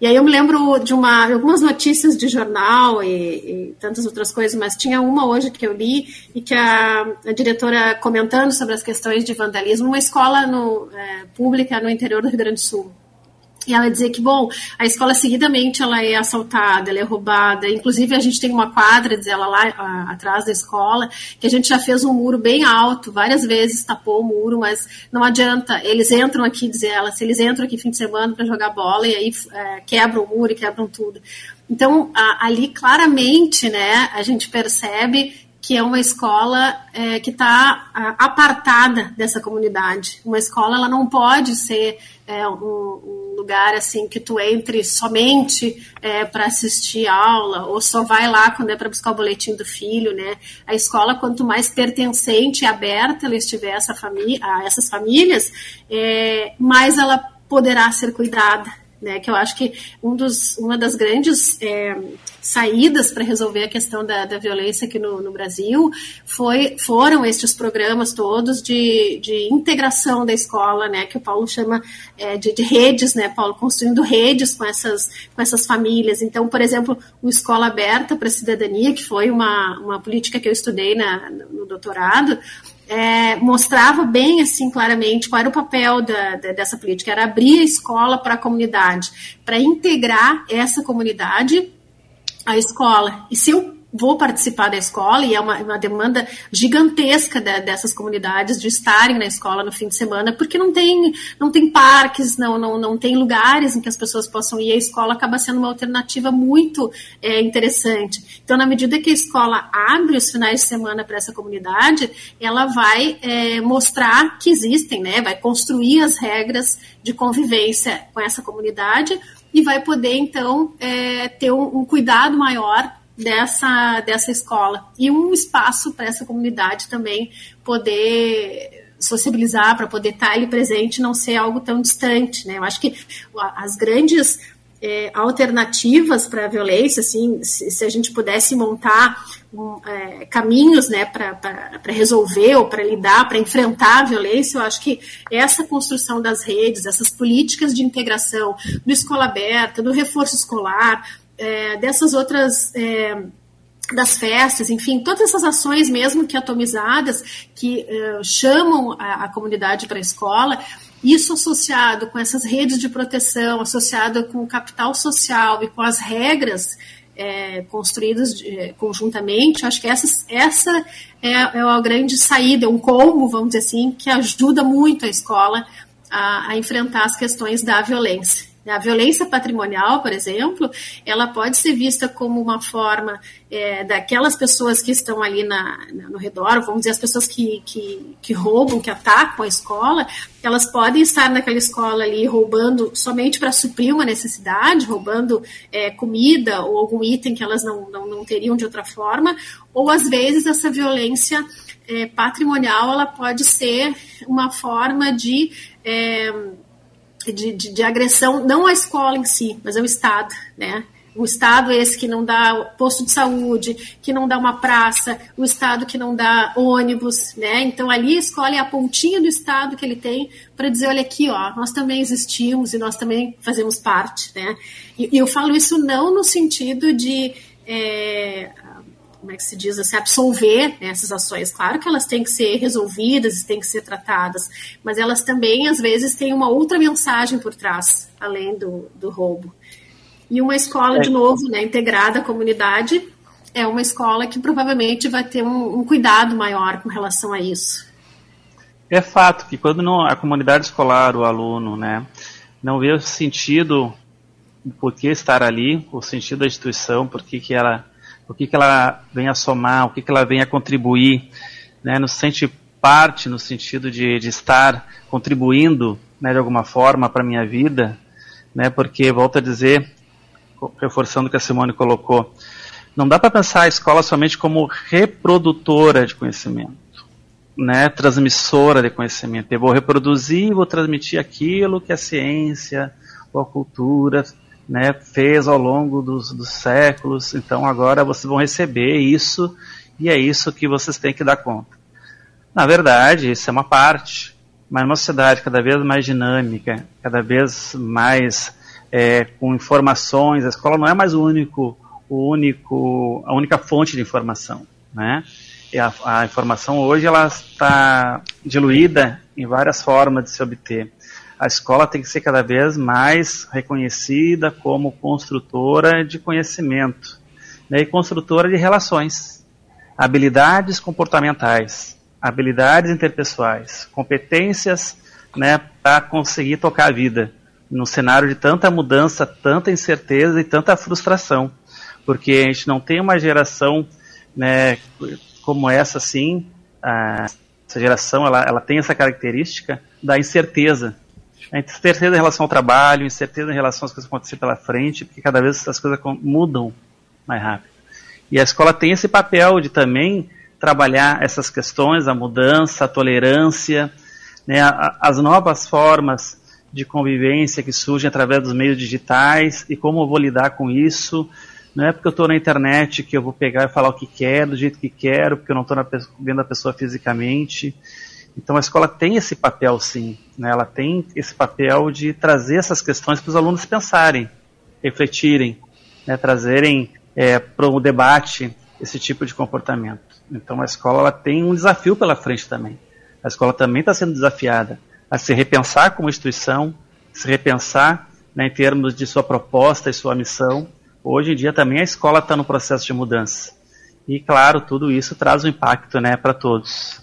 E aí eu me lembro de uma, algumas notícias de jornal e, e, tantas outras coisas, mas tinha uma hoje que eu li e que a, a diretora comentando sobre as questões de vandalismo, uma escola no, é, pública no interior do Rio Grande do Sul. E ela dizia que, bom, a escola seguidamente ela é assaltada, ela é roubada. Inclusive, a gente tem uma quadra, diz ela, lá a, atrás da escola, que a gente já fez um muro bem alto, várias vezes tapou o muro, mas não adianta. Eles entram aqui, diz ela, se eles entram aqui fim de semana para jogar bola e aí é, quebram o muro e quebram tudo. Então, a, ali claramente, né, a gente percebe que é uma escola é, que está apartada dessa comunidade. Uma escola ela não pode ser é, um, um, lugar assim que tu entre somente é, para assistir aula ou só vai lá quando é para buscar o boletim do filho, né? A escola quanto mais pertencente e aberta ela estiver essa família, a essas famílias, é, mais ela poderá ser cuidada né, que eu acho que um dos, uma das grandes é, saídas para resolver a questão da, da violência aqui no, no, Brasil foi, foram estes programas todos de, de integração da escola, né, que o Paulo chama é, de, de, redes, né, Paulo, construindo redes com essas, com essas famílias. Então, por exemplo, o Escola Aberta para a Cidadania, que foi uma, uma política que eu estudei na, no doutorado, é, mostrava bem assim claramente qual era o papel da, da, dessa política, era abrir a escola para a comunidade, para integrar essa comunidade à escola. E se eu vou participar da escola e é uma, uma demanda gigantesca de, dessas comunidades de estarem na escola no fim de semana, porque não tem, não tem parques, não, não, não tem lugares em que as pessoas possam ir. A escola acaba sendo uma alternativa muito é, interessante. Então, na medida que a escola abre os finais de semana para essa comunidade, ela vai é, mostrar que existem, né? vai construir as regras de convivência com essa comunidade e vai poder, então, é, ter um, um cuidado maior dessa, dessa escola e um espaço para essa comunidade também poder sociabilizar, para poder estar ali presente, não ser algo tão distante, né? Eu acho que as grandes é, alternativas para a violência, assim, se, se, a gente pudesse montar um, é, caminhos, né, para resolver ou para lidar, para enfrentar a violência, eu acho que essa construção das redes, essas políticas de integração do escola aberta, do reforço escolar, é, dessas outras é, das festas, enfim, todas essas ações mesmo que atomizadas, que é, chamam a, a comunidade para a escola, isso associado com essas redes de proteção, associado com o capital social e com as regras é, construídas é, conjuntamente, acho que essa, é, é a grande saída, é um combo, vamos dizer assim, que ajuda muito a escola a, a enfrentar as questões da violência. A violência patrimonial, por exemplo, ela pode ser vista como uma forma é, daquelas pessoas que estão ali na, na, no redor, vamos dizer, as pessoas que, que, que, roubam, que atacam a escola, elas podem estar naquela escola ali roubando somente para suprir uma necessidade, roubando é, comida ou algum item que elas não, não, não teriam de outra forma, ou às vezes essa violência é, patrimonial ela pode ser uma forma de é, de, de, de, agressão, não à escola em si, mas ao Estado, né? O Estado é esse que não dá posto de saúde, que não dá uma praça, o Estado que não dá ônibus, né? Então ali a escola é a pontinha do Estado que ele tem para dizer, olha aqui, ó, nós também existimos e nós também fazemos parte, né? E, e eu falo isso não no sentido de é, como é que se diz, assim, absolver né, essas ações. Claro que elas têm que ser resolvidas, têm que ser tratadas, mas elas também, às vezes, têm uma outra mensagem por trás, além do, do roubo. E uma escola, é. de novo, né, integrada à comunidade, é uma escola que provavelmente vai ter um, um cuidado maior com relação a isso. É fato que quando não, a comunidade escolar, o aluno, né, não vê o sentido por que estar ali, o sentido da instituição, por que, que ela o que, que ela vem a somar, o que, que ela vem a contribuir, né, nos sente parte no sentido de, de estar contribuindo né, de alguma forma para a minha vida, né, porque, volto a dizer, reforçando o que a Simone colocou, não dá para pensar a escola somente como reprodutora de conhecimento. né, transmissora de conhecimento. Eu vou reproduzir, vou transmitir aquilo que a ciência ou a cultura né, fez ao longo dos, dos séculos. Então agora vocês vão receber isso e é isso que vocês têm que dar conta. Na verdade, isso é uma parte, mas numa sociedade cada vez mais dinâmica, cada vez mais é, com informações, a escola não é mais o único, o único, a única fonte de informação, né? a, a informação hoje ela está diluída em várias formas de se obter. A escola tem que ser cada vez mais reconhecida como construtora de conhecimento né, e construtora de relações, habilidades comportamentais, habilidades interpessoais, competências né, para conseguir tocar a vida no cenário de tanta mudança, tanta incerteza e tanta frustração, porque a gente não tem uma geração né, como essa, sim, a, essa geração ela, ela tem essa característica da incerteza. A incerteza em relação ao trabalho, incerteza em relação às coisas que acontecer pela frente, porque cada vez as coisas mudam mais rápido. E a escola tem esse papel de também trabalhar essas questões, a mudança, a tolerância, né, as novas formas de convivência que surgem através dos meios digitais e como eu vou lidar com isso, não é porque eu estou na internet que eu vou pegar e falar o que quero, do jeito que quero, porque eu não estou vendo a pessoa fisicamente. Então a escola tem esse papel, sim. Né? Ela tem esse papel de trazer essas questões para os alunos pensarem, refletirem, né? trazerem é, para o debate esse tipo de comportamento. Então a escola ela tem um desafio pela frente também. A escola também está sendo desafiada a se repensar como instituição, se repensar né, em termos de sua proposta e sua missão, Hoje em dia também a escola está no processo de mudança. E claro, tudo isso traz um impacto né, para todos.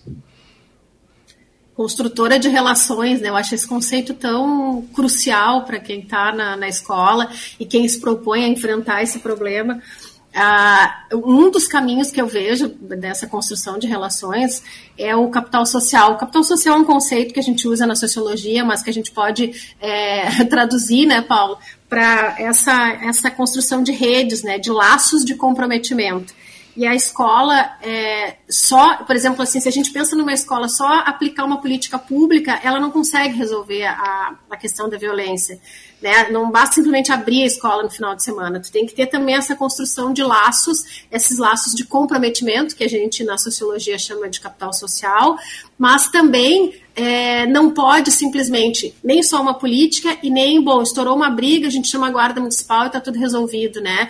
Construtora de relações, né? Eu acho esse conceito tão crucial para quem está na, na escola e quem se propõe a enfrentar esse problema. Uh, um dos caminhos que eu vejo dessa construção de relações é o capital social. O capital social é um conceito que a gente usa na sociologia, mas que a gente pode é, traduzir, né, Paulo, para essa, essa construção de redes, né, de laços de comprometimento. E a escola é, só, por exemplo, assim, se a gente pensa numa escola só aplicar uma política pública, ela não consegue resolver a, a questão da violência. Né? Não basta simplesmente abrir a escola no final de semana. Tu tem que ter também essa construção de laços, esses laços de comprometimento que a gente na sociologia chama de capital social, mas também é, não pode simplesmente nem só uma política e nem bom estourou uma briga a gente chama a guarda municipal e está tudo resolvido, né?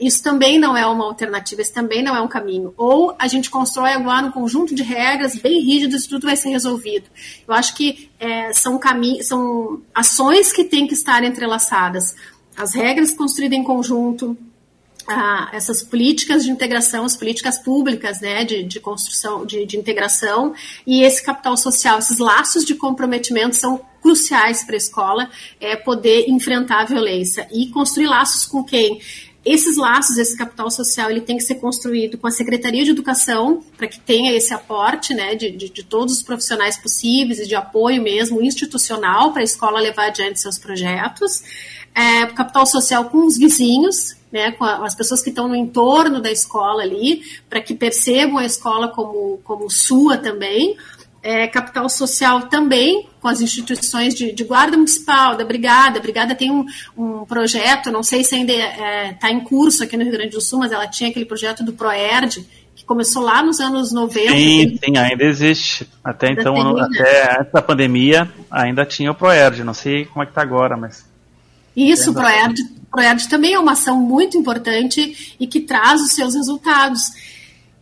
Isso também não é uma alternativa, isso também não é um caminho. Ou a gente constrói agora um conjunto de regras bem rígidas e tudo vai ser resolvido. Eu acho que é, são, caminhos, são ações que têm que estar entrelaçadas. As regras construídas em conjunto, essas políticas de integração, as políticas públicas né, de, de construção, de, de integração e esse capital social, esses laços de comprometimento são cruciais para a escola é, poder enfrentar a violência e construir laços com quem esses laços, esse capital social, ele tem que ser construído com a Secretaria de Educação, para que tenha esse aporte né, de, de, de, todos os profissionais possíveis e de apoio mesmo institucional para a escola levar adiante seus projetos. É, capital social com os vizinhos, né, com as pessoas que estão no entorno da escola ali, para que percebam a escola como, como sua também é, capital social também com as instituições de, de, guarda municipal, da brigada. A brigada tem um, um projeto, não sei se ainda está é, tá em curso aqui no Rio Grande do Sul, mas ela tinha aquele projeto do Proerd, que começou lá nos anos 90. Sim, sim, ainda existe. Até então, tem, né? até antes da pandemia, ainda tinha o Proerd. Não sei como é que está agora, mas... Isso, o Proerd, Proerd também é uma ação muito importante e que traz os seus resultados.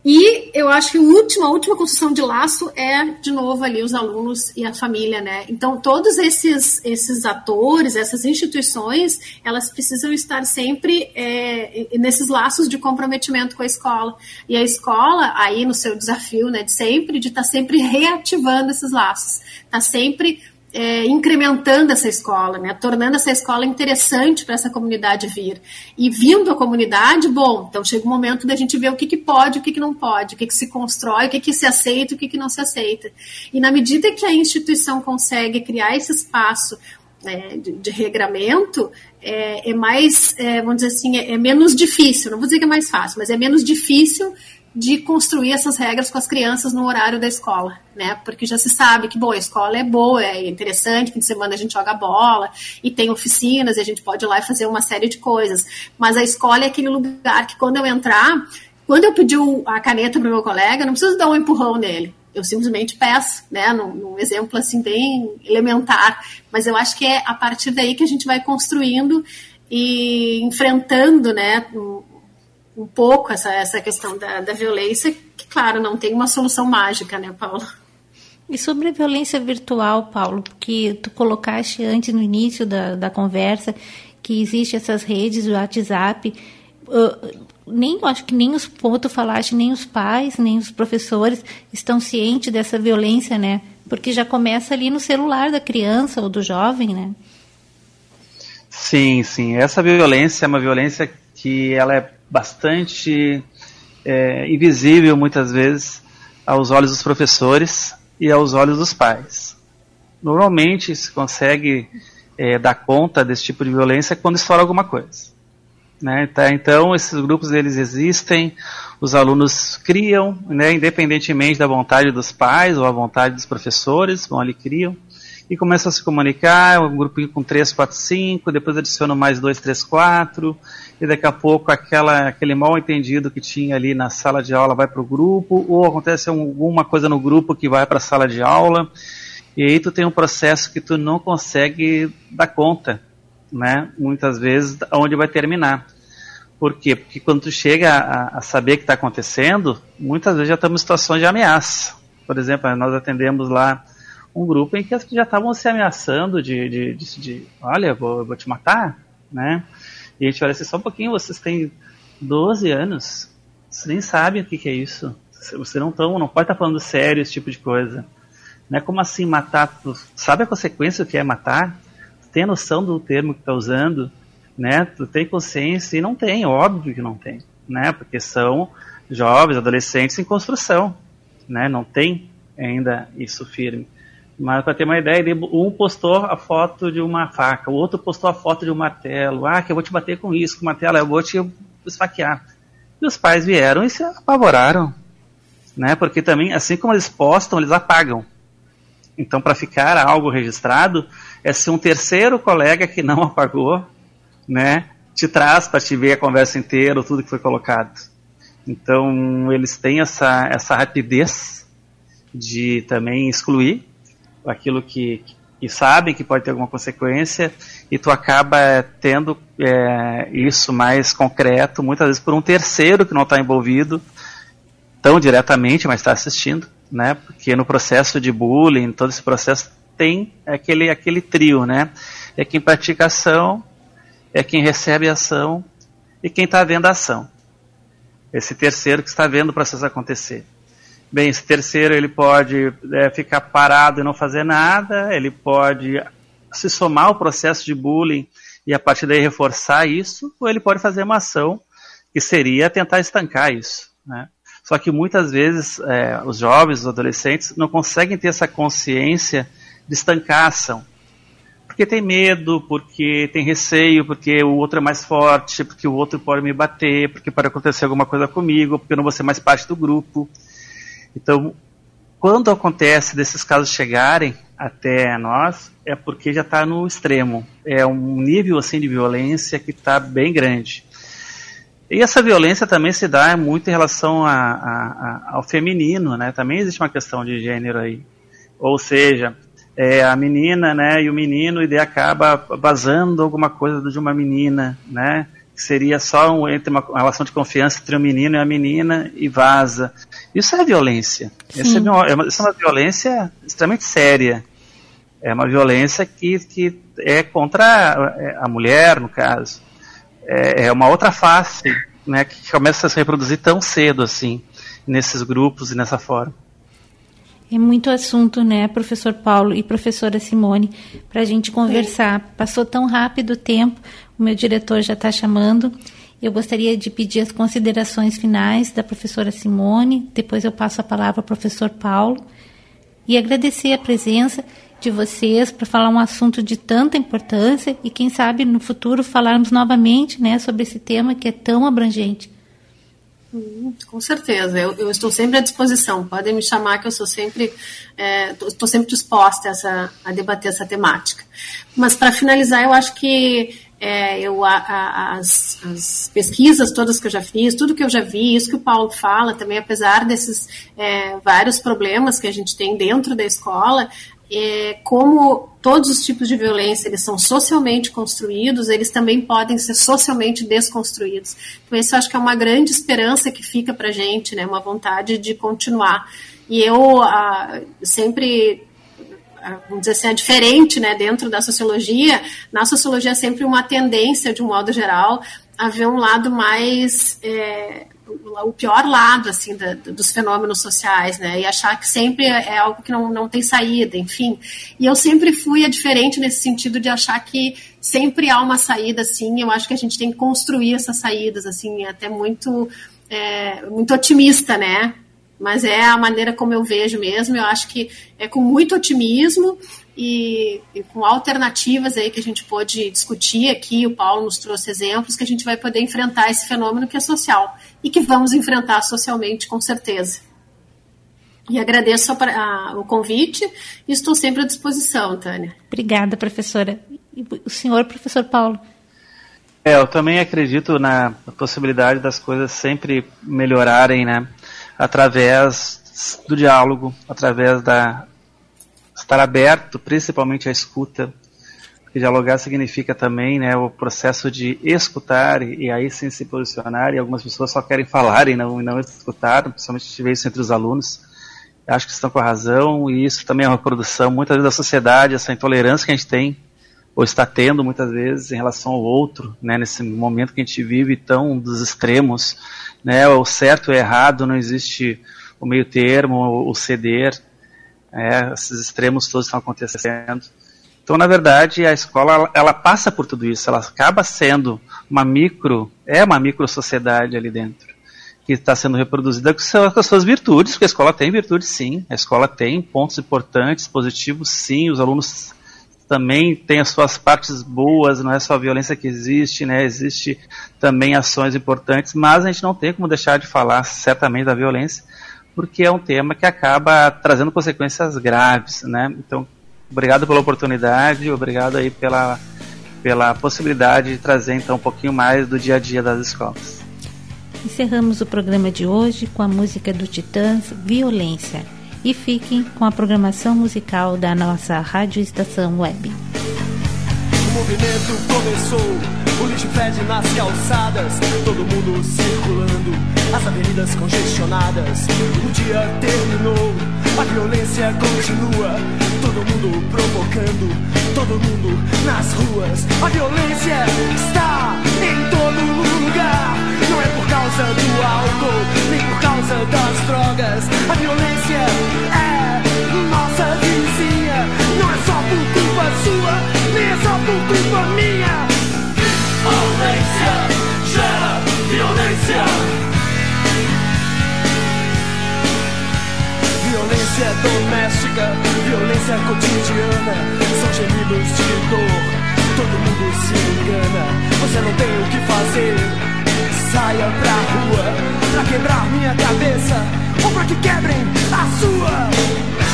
E eu acho que a última, a última construção de laço é, de novo, ali os alunos e a família, né? Então, todos esses, esses atores, essas instituições, elas precisam estar sempre é, nesses laços de comprometimento com a escola. E a escola, aí no seu desafio, né, de sempre, de estar tá sempre reativando esses laços, tá sempre é, incrementando essa escola, né, tornando essa escola interessante para essa comunidade vir. E vindo a comunidade, bom, então chega o momento da gente ver o que, que pode, o que, que não pode, o que, que se constrói, o que, que se aceita, o que, que não se aceita. E na medida que a instituição consegue criar esse espaço é, de, de, regramento, é, é mais, é, vamos dizer assim, é, é, menos difícil, não vou dizer que é mais fácil, mas é menos difícil de construir essas regras com as crianças no horário da escola, né? Porque já se sabe que, bom, a escola é boa, é interessante, fim de semana a gente joga bola e tem oficinas e a gente pode ir lá e fazer uma série de coisas. Mas a escola é aquele lugar que quando eu entrar, quando eu pedir a caneta para o meu colega, não preciso dar um empurrão nele. Eu simplesmente peço, né? Num, num exemplo assim bem elementar. Mas eu acho que é a partir daí que a gente vai construindo e enfrentando, né? Pouco essa, essa questão da, da violência, que, claro, não tem uma solução mágica, né, Paulo? E sobre a violência virtual, Paulo, que tu colocaste antes no início da, da conversa, que existe essas redes, o WhatsApp, uh, nem acho que nem os tu falaste, nem os pais, nem os professores estão cientes dessa violência, né? Porque já começa ali no celular da criança ou do jovem, né? Sim, sim. Essa violência é uma violência que ela é bastante é, invisível muitas vezes aos olhos dos professores e aos olhos dos pais. Normalmente se consegue é, dar conta desse tipo de violência quando estoura alguma coisa. Né? Tá, então esses grupos eles existem, os alunos criam, né, independentemente da vontade dos pais ou a vontade dos professores, vão ali criam e começam a se comunicar, um grupinho com 3, 4, 5, depois adicionam mais 2, 3, 4, e daqui a pouco aquela, aquele mal entendido que tinha ali na sala de aula vai para o grupo, ou acontece alguma coisa no grupo que vai para a sala de aula, e aí tu tem um processo que tu não consegue dar conta, né? Muitas vezes onde vai terminar. Por quê? Porque quando tu chega a, a saber o que está acontecendo, muitas vezes já estamos em situações de ameaça. Por exemplo, nós atendemos lá um grupo em que já estavam se ameaçando de, de, de, de olha, vou, vou te matar, né? E a gente olha assim, só um pouquinho, vocês têm 12 anos, vocês nem sabem o que, que é isso. Vocês não estão, não pode estar falando sério esse tipo de coisa. Não é como assim matar, tu sabe a consequência do que é matar? Tem a noção do termo que está usando, né? Tu tem consciência e não tem, óbvio que não tem, né? Porque são jovens, adolescentes em construção, né? Não tem ainda isso firme. Mas para ter uma ideia, um postou a foto de uma faca, o outro postou a foto de um martelo. Ah, que eu vou te bater com isso, com martelo, eu vou te esfaquear. E os pais vieram e se apavoraram. Né? Porque também, assim como eles postam, eles apagam. Então, para ficar algo registrado, é se um terceiro colega que não apagou, né, te traz para te ver a conversa inteira, tudo que foi colocado. Então, eles têm essa, essa rapidez de também excluir aquilo que, que sabem que pode ter alguma consequência e tu acaba tendo é, isso mais concreto, muitas vezes por um terceiro que não está envolvido tão diretamente, mas está assistindo, né? Porque no processo de bullying, todo esse processo tem aquele aquele trio, né? É quem pratica ação, é quem recebe a ação e quem está vendo a ação. Esse terceiro que está vendo o processo acontecer. Bem, esse terceiro ele pode é, ficar parado e não fazer nada, ele pode se somar ao processo de bullying e a partir daí reforçar isso, ou ele pode fazer uma ação que seria tentar estancar isso. Né? Só que muitas vezes é, os jovens, os adolescentes, não conseguem ter essa consciência de estancar a ação. Porque tem medo, porque tem receio, porque o outro é mais forte, porque o outro pode me bater, porque pode acontecer alguma coisa comigo, porque eu não vou ser mais parte do grupo. Então, quando acontece desses casos chegarem até nós, é porque já está no extremo. É um nível assim de violência que está bem grande. E essa violência também se dá muito em relação a, a, a, ao feminino, né? Também existe uma questão de gênero aí. Ou seja, é, a menina, né, e o menino, e daí acaba vazando alguma coisa de uma menina, né? Que seria só um, entre uma, uma, relação de confiança entre o menino e a menina e vaza. Isso é violência. Isso é, uma, é uma, isso é uma violência extremamente séria. É uma violência que, que é contra a, a mulher, no caso. É, é, uma outra face né, que começa a se reproduzir tão cedo assim, nesses grupos e nessa forma. É muito assunto, né, professor Paulo e professora Simone, para a gente conversar. É. Passou tão rápido o tempo, o meu diretor já está chamando. Eu gostaria de pedir as considerações finais da professora Simone, depois eu passo a palavra ao professor Paulo, e agradecer a presença de vocês para falar um assunto de tanta importância e, quem sabe, no futuro falarmos novamente né, sobre esse tema que é tão abrangente. Com certeza, eu, eu, estou sempre à disposição. Podem me chamar que eu sou sempre estou é, sempre disposta a, essa, a, debater essa temática. Mas para finalizar, eu acho que é, eu, a, a, as, as, pesquisas todas que eu já fiz, tudo que eu já vi, isso que o Paulo fala também, apesar desses é, vários problemas que a gente tem dentro da escola, é, como todos os tipos de violência eles são socialmente construídos, eles também podem ser socialmente desconstruídos. Então, isso acho que é uma grande esperança que fica para a gente, né, uma vontade de continuar. E eu ah, sempre vamos dizer assim, é diferente né, dentro da sociologia. Na sociologia é sempre uma tendência, de um modo geral, a ver um lado mais é, o pior lado assim da, dos fenômenos sociais, né? E achar que sempre é algo que não, não tem saída, enfim. E eu sempre fui a diferente nesse sentido de achar que sempre há uma saída, assim. Eu acho que a gente tem que construir essas saídas, assim, até muito é, muito otimista, né? Mas é a maneira como eu vejo mesmo. Eu acho que é com muito otimismo e, e, com alternativas aí que a gente pôde discutir aqui, o Paulo nos trouxe exemplos, que a gente vai poder enfrentar esse fenômeno que é social e que vamos enfrentar socialmente com certeza. E agradeço a, a, o convite e estou sempre à disposição, Tânia. Obrigada, professora. E o senhor, professor Paulo? É, eu também acredito na possibilidade das coisas sempre melhorarem, né? Através do diálogo, através da estar aberto, principalmente à escuta, porque dialogar significa também né, o processo de escutar e, e, aí sim se posicionar, e algumas pessoas só querem falar e não, e não escutar, principalmente se tiver isso entre os alunos. acho que estão com a razão, e isso também é uma produção, muitas vezes, da sociedade, essa intolerância que a gente tem, ou está tendo muitas vezes em relação ao outro, né, nesse momento que a gente vive tão dos extremos, né, o certo e o errado, não existe o meio termo, o ceder, é, esses extremos todos estão acontecendo. Então, na verdade, a escola ela, passa por tudo isso, ela acaba sendo uma micro, é uma micro sociedade ali dentro, que está sendo reproduzida com, seu, com as suas virtudes, porque a escola tem virtudes sim, a escola tem pontos importantes, positivos sim, os alunos também têm as suas partes boas, não é só a violência que existe, né? Existe também ações importantes, mas a gente não tem como deixar de falar certamente da violência, porque é um tema que acaba trazendo consequências graves, né? Então, obrigado pela oportunidade, obrigado aí pela, pela possibilidade de trazer então um pouquinho mais do dia a dia das escolas. Encerramos o programa de hoje com a música do Titãs Violência e fiquem com a programação musical da nossa Rádio Estação Web. O movimento começou, o lixo fede nas calçadas, todo mundo circulando as avenidas congestionadas. O dia terminou, a violência continua. Todo mundo provocando, todo mundo nas ruas. A violência está em todo lugar. Não é por causa do álcool, nem por causa das drogas. A violência é nossa vizinha. Não é só por culpa sua, nem é só por culpa minha. Violência gera violência. Violência doméstica, violência cotidiana São gemidos de dor, todo mundo se engana Você não tem o que fazer, saia pra rua Pra quebrar minha cabeça, ou pra que quebrem a sua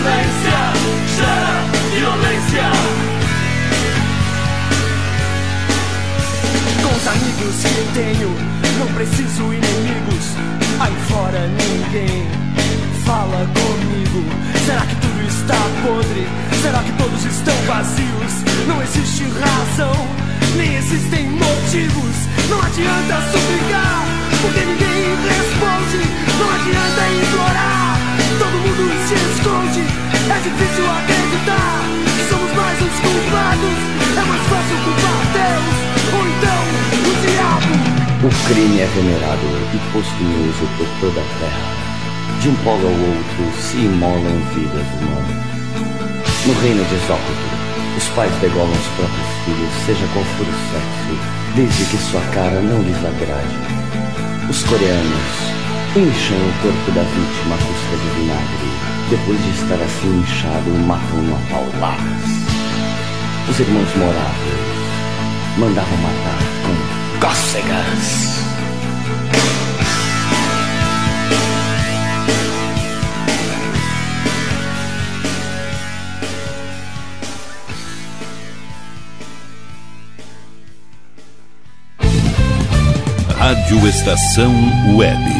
Violência, gera violência os amigos que tenho, não preciso inimigos. Aí fora ninguém fala comigo. Será que tudo está podre? Será que todos estão vazios? Não existe razão, nem existem motivos. Não adianta suplicar, porque ninguém responde. Não adianta implorar, todo mundo se esconde. É difícil acreditar somos mais os culpados. É mais fácil culpar Deus ou então o crime é venerado e uso por toda a terra. De um polo ao outro se imolam vidas humanas. No reino de Zócoto, os pais degolam os próprios filhos, seja qual for o sexo, desde que sua cara não lhes agrade. Os coreanos Incham o corpo da vítima à custa de vinagre. Depois de estar assim inchado, matam-no a. Os irmãos moráveis mandavam matar com cócegas. Rádio Estação Web.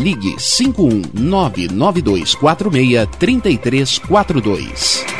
ligue 51992463342.